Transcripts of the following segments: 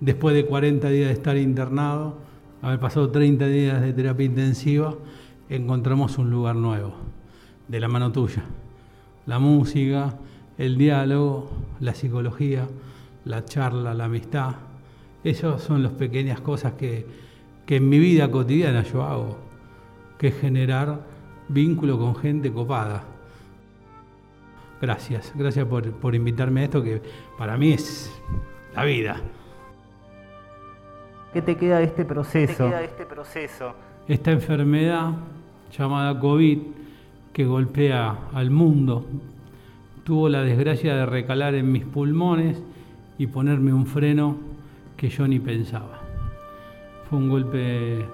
después de 40 días de estar internado, haber pasado 30 días de terapia intensiva, encontramos un lugar nuevo, de la mano tuya. La música, el diálogo, la psicología, la charla, la amistad. Esas son las pequeñas cosas que, que en mi vida cotidiana yo hago, que es generar vínculo con gente copada. Gracias, gracias por, por invitarme a esto que para mí es la vida. ¿Qué te queda de este proceso? ¿Qué queda de este proceso? Esta enfermedad llamada COVID que golpea al mundo tuvo la desgracia de recalar en mis pulmones y ponerme un freno que yo ni pensaba. Fue un golpe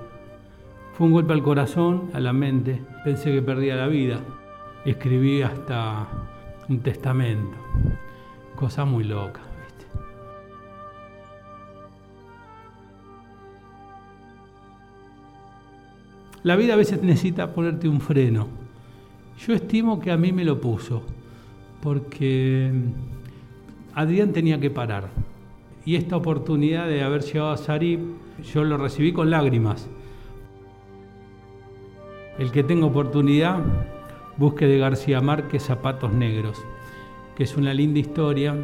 fue un golpe al corazón, a la mente. Pensé que perdía la vida. Escribí hasta un testamento. Cosa muy loca. La vida a veces necesita ponerte un freno. Yo estimo que a mí me lo puso, porque Adrián tenía que parar. Y esta oportunidad de haber llegado a Sarip, yo lo recibí con lágrimas. El que tenga oportunidad, busque de García Márquez Zapatos Negros, que es una linda historia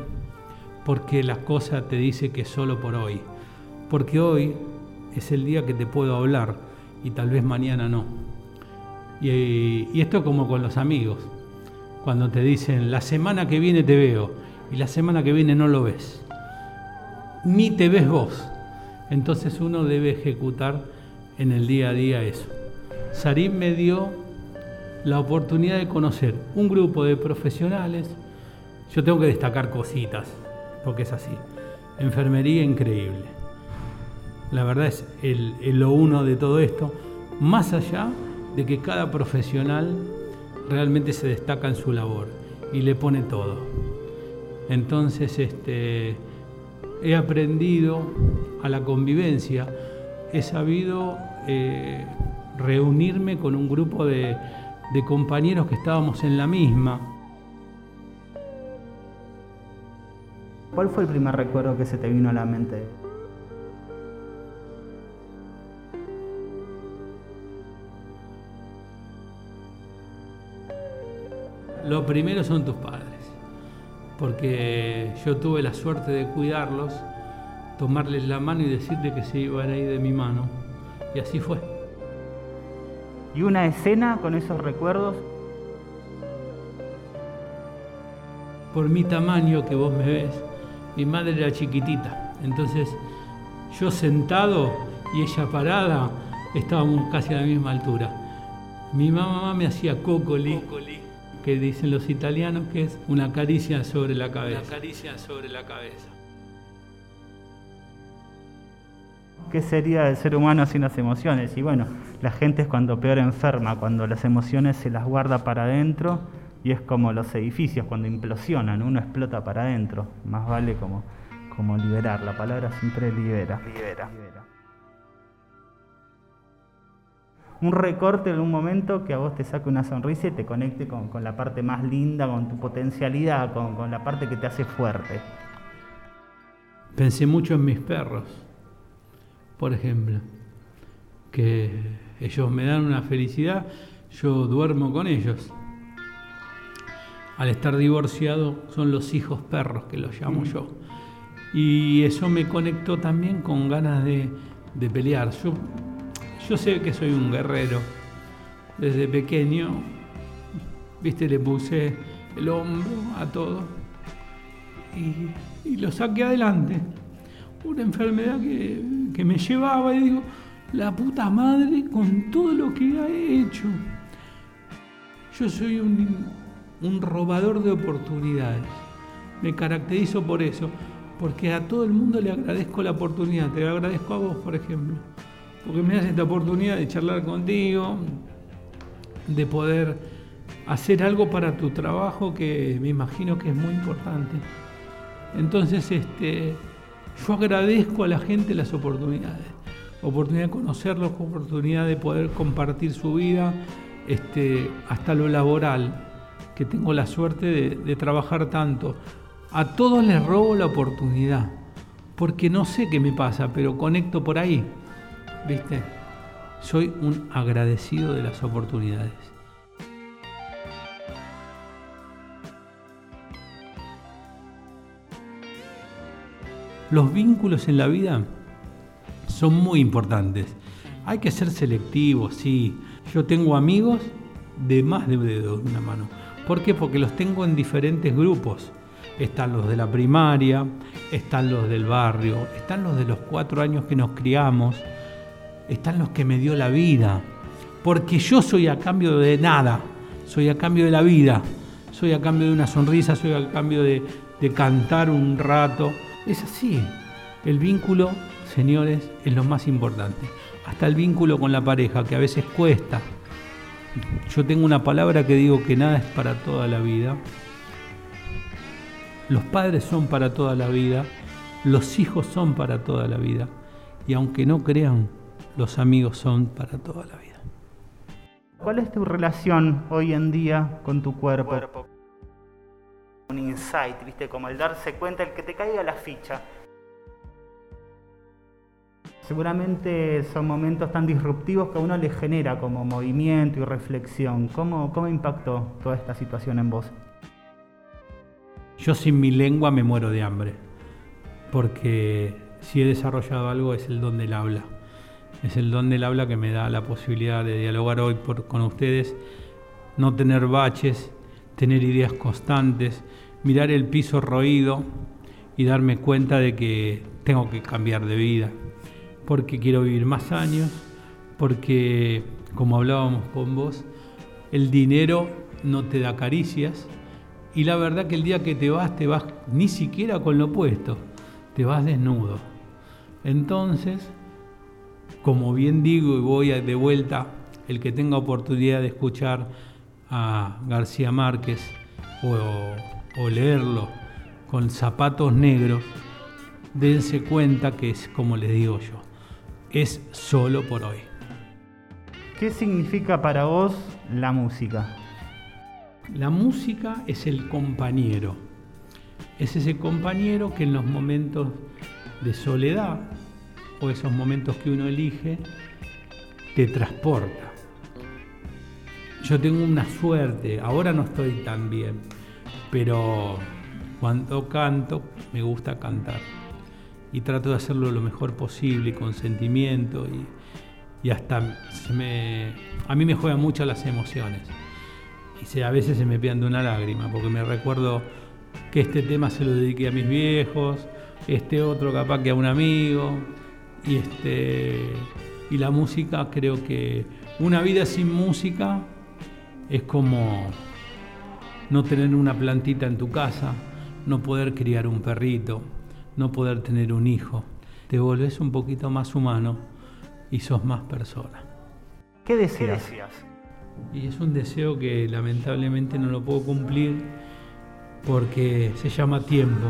porque la cosa te dice que solo por hoy. Porque hoy es el día que te puedo hablar y tal vez mañana no. Y, y esto como con los amigos, cuando te dicen la semana que viene te veo y la semana que viene no lo ves, ni te ves vos. Entonces uno debe ejecutar en el día a día eso. Sarim me dio la oportunidad de conocer un grupo de profesionales. Yo tengo que destacar cositas, porque es así. Enfermería increíble. La verdad es lo uno de todo esto, más allá de que cada profesional realmente se destaca en su labor y le pone todo. Entonces, este, he aprendido a la convivencia, he sabido eh, reunirme con un grupo de compañeros que estábamos en la misma. ¿Cuál fue el primer recuerdo que se te vino a la mente? Lo primero son tus padres, porque yo tuve la suerte de cuidarlos, tomarles la mano y decirle que se iban a ir de mi mano. Y así fue. ¿Y una escena con esos recuerdos? Por mi tamaño que vos me ves, mi madre era chiquitita. Entonces yo sentado y ella parada, estábamos casi a la misma altura. Mi mamá me hacía cocoli, que dicen los italianos que es una caricia sobre la cabeza. Una caricia sobre la cabeza. ¿Qué sería el ser humano sin las emociones? Y bueno, la gente es cuando peor enferma, cuando las emociones se las guarda para adentro y es como los edificios cuando implosionan, uno explota para adentro. Más vale como, como liberar, la palabra siempre libera. Libera. Un recorte en un momento que a vos te saque una sonrisa y te conecte con, con la parte más linda, con tu potencialidad, con, con la parte que te hace fuerte. Pensé mucho en mis perros, por ejemplo, que ellos me dan una felicidad, yo duermo con ellos. Al estar divorciado son los hijos perros que los llamo yo. Y eso me conectó también con ganas de, de pelear. Yo, yo sé que soy un guerrero. Desde pequeño, viste, le puse el hombro a todo y, lo saqué adelante. Una enfermedad que, me llevaba y digo, la puta madre con todo lo que ha hecho. Yo soy un, un robador de oportunidades. Me caracterizo por eso, porque a todo el mundo le agradezco la oportunidad. Te agradezco a vos, por ejemplo, porque me das esta oportunidad de charlar contigo, de poder hacer algo para tu trabajo que me imagino que es muy importante. Entonces, este, yo agradezco a la gente las oportunidades. Oportunidad de conocerlos, oportunidad de poder compartir su vida, este, hasta lo laboral, que tengo la suerte de, de trabajar tanto. A todos les robo la oportunidad, porque no sé qué me pasa, pero conecto por ahí. ¿Viste? Soy un agradecido de las oportunidades. Los vínculos en la vida son muy importantes. Hay que ser selectivos, sí. Yo tengo amigos de más de una mano. ¿Por qué? Porque los tengo en diferentes grupos. Están los de la primaria, están los del barrio, están los de los cuatro años que nos criamos, están los que me dio la vida. Porque yo soy a cambio de nada, soy a cambio de la vida, soy a cambio de una sonrisa, soy a cambio de, cantar un rato. Es así. El vínculo, señores, es lo más importante. Hasta el vínculo con la pareja, que a veces cuesta. Yo tengo una palabra que digo que nada es para toda la vida. Los padres son para toda la vida, los hijos son para toda la vida. Y aunque no crean, los amigos son para toda la vida. ¿Cuál es tu relación hoy en día con tu cuerpo? Un insight, ¿viste? Como el darse cuenta, el que te caiga la ficha. Seguramente son momentos tan disruptivos que a uno le genera como movimiento y reflexión. ¿Cómo, cómo impactó toda esta situación en vos? Yo sin mi lengua me muero de hambre, porque si he desarrollado algo es el don del habla. Es el don del habla que me da la posibilidad de dialogar hoy con ustedes, no tener baches, tener ideas constantes, mirar el piso roído y darme cuenta de que tengo que cambiar de vida porque quiero vivir más años, porque, como hablábamos con vos, el dinero no te da caricias y la verdad que el día que te vas, te vas ni siquiera con lo puesto, te vas desnudo. Entonces, como bien digo y voy de vuelta, el que tenga oportunidad de escuchar a García Márquez o, o leerlo con zapatos negros, dense cuenta que es como les digo yo es solo por hoy. ¿Qué significa para vos la música? La música es el compañero. Es ese compañero que en los momentos de soledad o esos momentos que uno elige te transporta. Yo tengo una suerte, ahora no estoy tan bien, pero cuando canto me gusta cantar y trato de hacerlo lo mejor posible, con sentimiento y, hasta se me, a mí me juegan mucho las emociones. Y a veces se me pierde una lágrima, porque me recuerdo que este tema se lo dediqué a mis viejos, este otro capaz que a un amigo, y, este, y la música creo que una vida sin música es como no tener una plantita en tu casa, no poder criar un perrito, no poder tener un hijo. Te volvés un poquito más humano y sos más persona. ¿Qué deseas? Y es un deseo que lamentablemente no lo puedo cumplir porque se llama tiempo.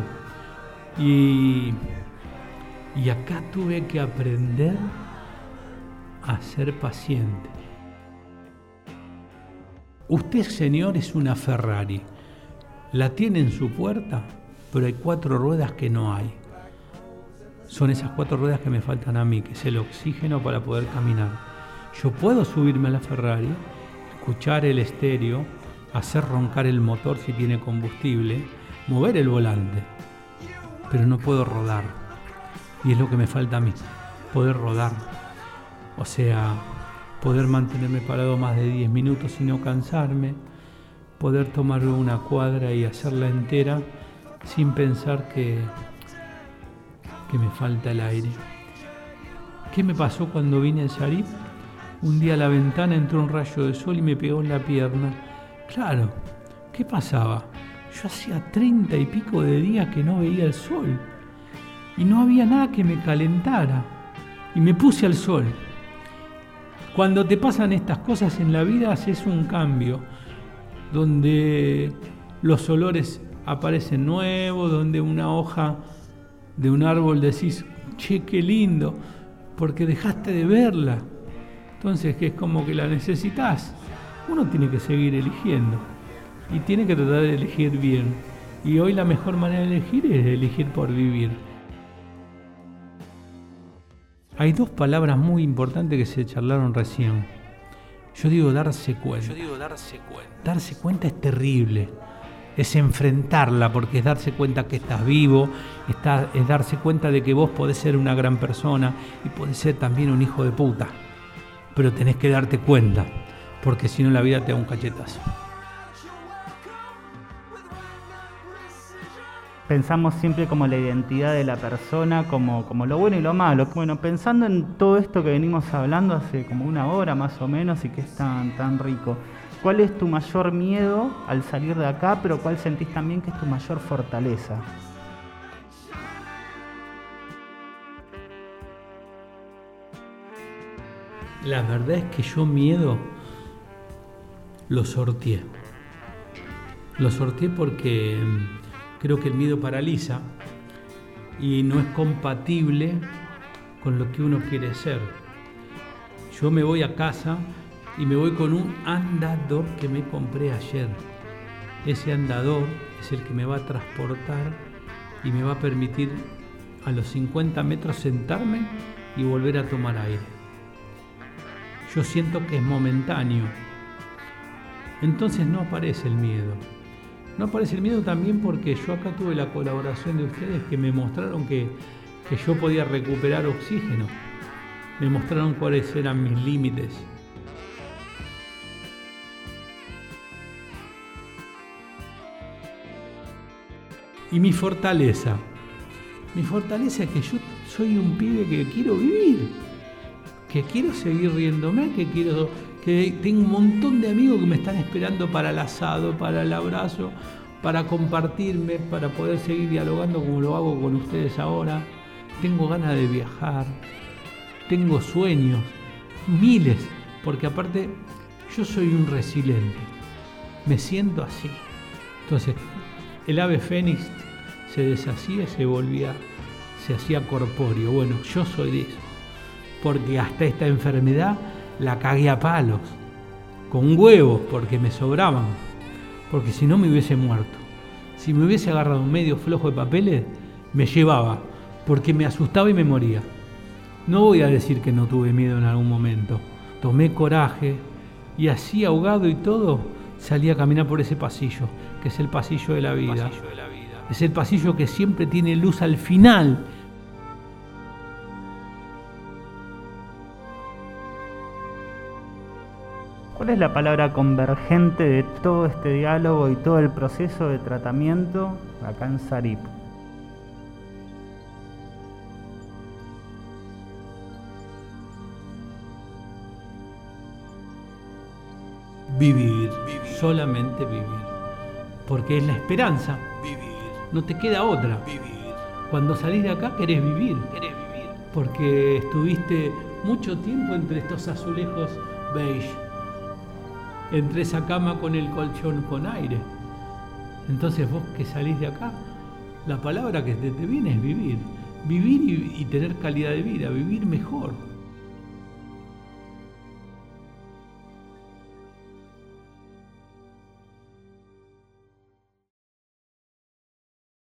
Y, y acá tuve que aprender a ser paciente. Usted, señor, es una Ferrari. ¿La tiene en su puerta? pero hay cuatro ruedas que no hay. Son esas cuatro ruedas que me faltan a mí, que es el oxígeno para poder caminar. Yo puedo subirme a la Ferrari, escuchar el estéreo, hacer roncar el motor si tiene combustible, mover el volante, pero no puedo rodar. Y es lo que me falta a mí, poder rodar. O sea, poder mantenerme parado más de 10 minutos y no cansarme, poder tomar una cuadra y hacerla entera sin pensar que, que me falta el aire. ¿Qué me pasó cuando vine al Sharif? Un día a la ventana entró un rayo de sol y me pegó en la pierna. Claro, ¿qué pasaba? Yo hacía treinta y pico de días que no veía el sol y no había nada que me calentara y me puse al sol. Cuando te pasan estas cosas en la vida haces un cambio donde los olores aparecen nuevos, donde una hoja de un árbol decís, che, qué lindo, porque dejaste de verla. Entonces, que es como que la necesitas. Uno tiene que seguir eligiendo y tiene que tratar de elegir bien. Y hoy la mejor manera de elegir es elegir por vivir. Hay dos palabras muy importantes que se charlaron recién. Yo digo darse cuenta. Yo digo darse cuenta. Darse cuenta es terrible. Es enfrentarla porque es darse cuenta que estás vivo, es darse cuenta de que vos podés ser una gran persona y podés ser también un hijo de puta. Pero tenés que darte cuenta, porque si no la vida te da un cachetazo. Pensamos siempre como la identidad de la persona, como, como lo bueno y lo malo. Bueno, pensando en todo esto que venimos hablando hace como una hora más o menos y que es tan, tan rico, ¿cuál es tu mayor miedo al salir de acá, pero cuál sentís también que es tu mayor fortaleza? La verdad es que yo miedo lo sorteé. Lo sorteé porque Creo que el miedo paraliza y no es compatible con lo que uno quiere ser. Yo me voy a casa y me voy con un andador que me compré ayer. Ese andador es el que me va a transportar y me va a permitir a los 50 metros sentarme y volver a tomar aire. Yo siento que es momentáneo. Entonces no aparece el miedo. No aparece el miedo también porque yo acá tuve la colaboración de ustedes que me mostraron que, yo podía recuperar oxígeno. Me mostraron cuáles eran mis límites. Y mi fortaleza. Mi fortaleza es que yo soy un pibe que quiero vivir, que quiero seguir riéndome, que quiero que tengo un montón de amigos que me están esperando para el asado, para el abrazo, para compartirme, para poder seguir dialogando como lo hago con ustedes ahora. Tengo ganas de viajar, tengo sueños, miles, porque aparte yo soy un resiliente, me siento así. Entonces, el ave fénix se deshacía, se volvía, se hacía corpóreo. Bueno, yo soy de eso, porque hasta esta enfermedad la cagué a palos, con huevos, porque me sobraban, porque si no me hubiese muerto. Si me hubiese agarrado un medio flojo de papeles, me llevaba, porque me asustaba y me moría. No voy a decir que no tuve miedo en algún momento. Tomé coraje y así ahogado y todo, salí a caminar por ese pasillo, que es el pasillo de la vida. Es el pasillo que siempre tiene luz al final ¿Cuál es la palabra convergente de todo este diálogo y todo el proceso de tratamiento acá en Sarip? Vivir, solamente vivir. Porque es la esperanza. Vivir. No te queda otra. Vivir. Cuando salís de acá querés vivir. Querés vivir. Porque estuviste mucho tiempo entre estos azulejos beige entre esa cama con el colchón con aire. Entonces vos que salís de acá, la palabra que te, viene es vivir. Vivir y tener calidad de vida, vivir mejor.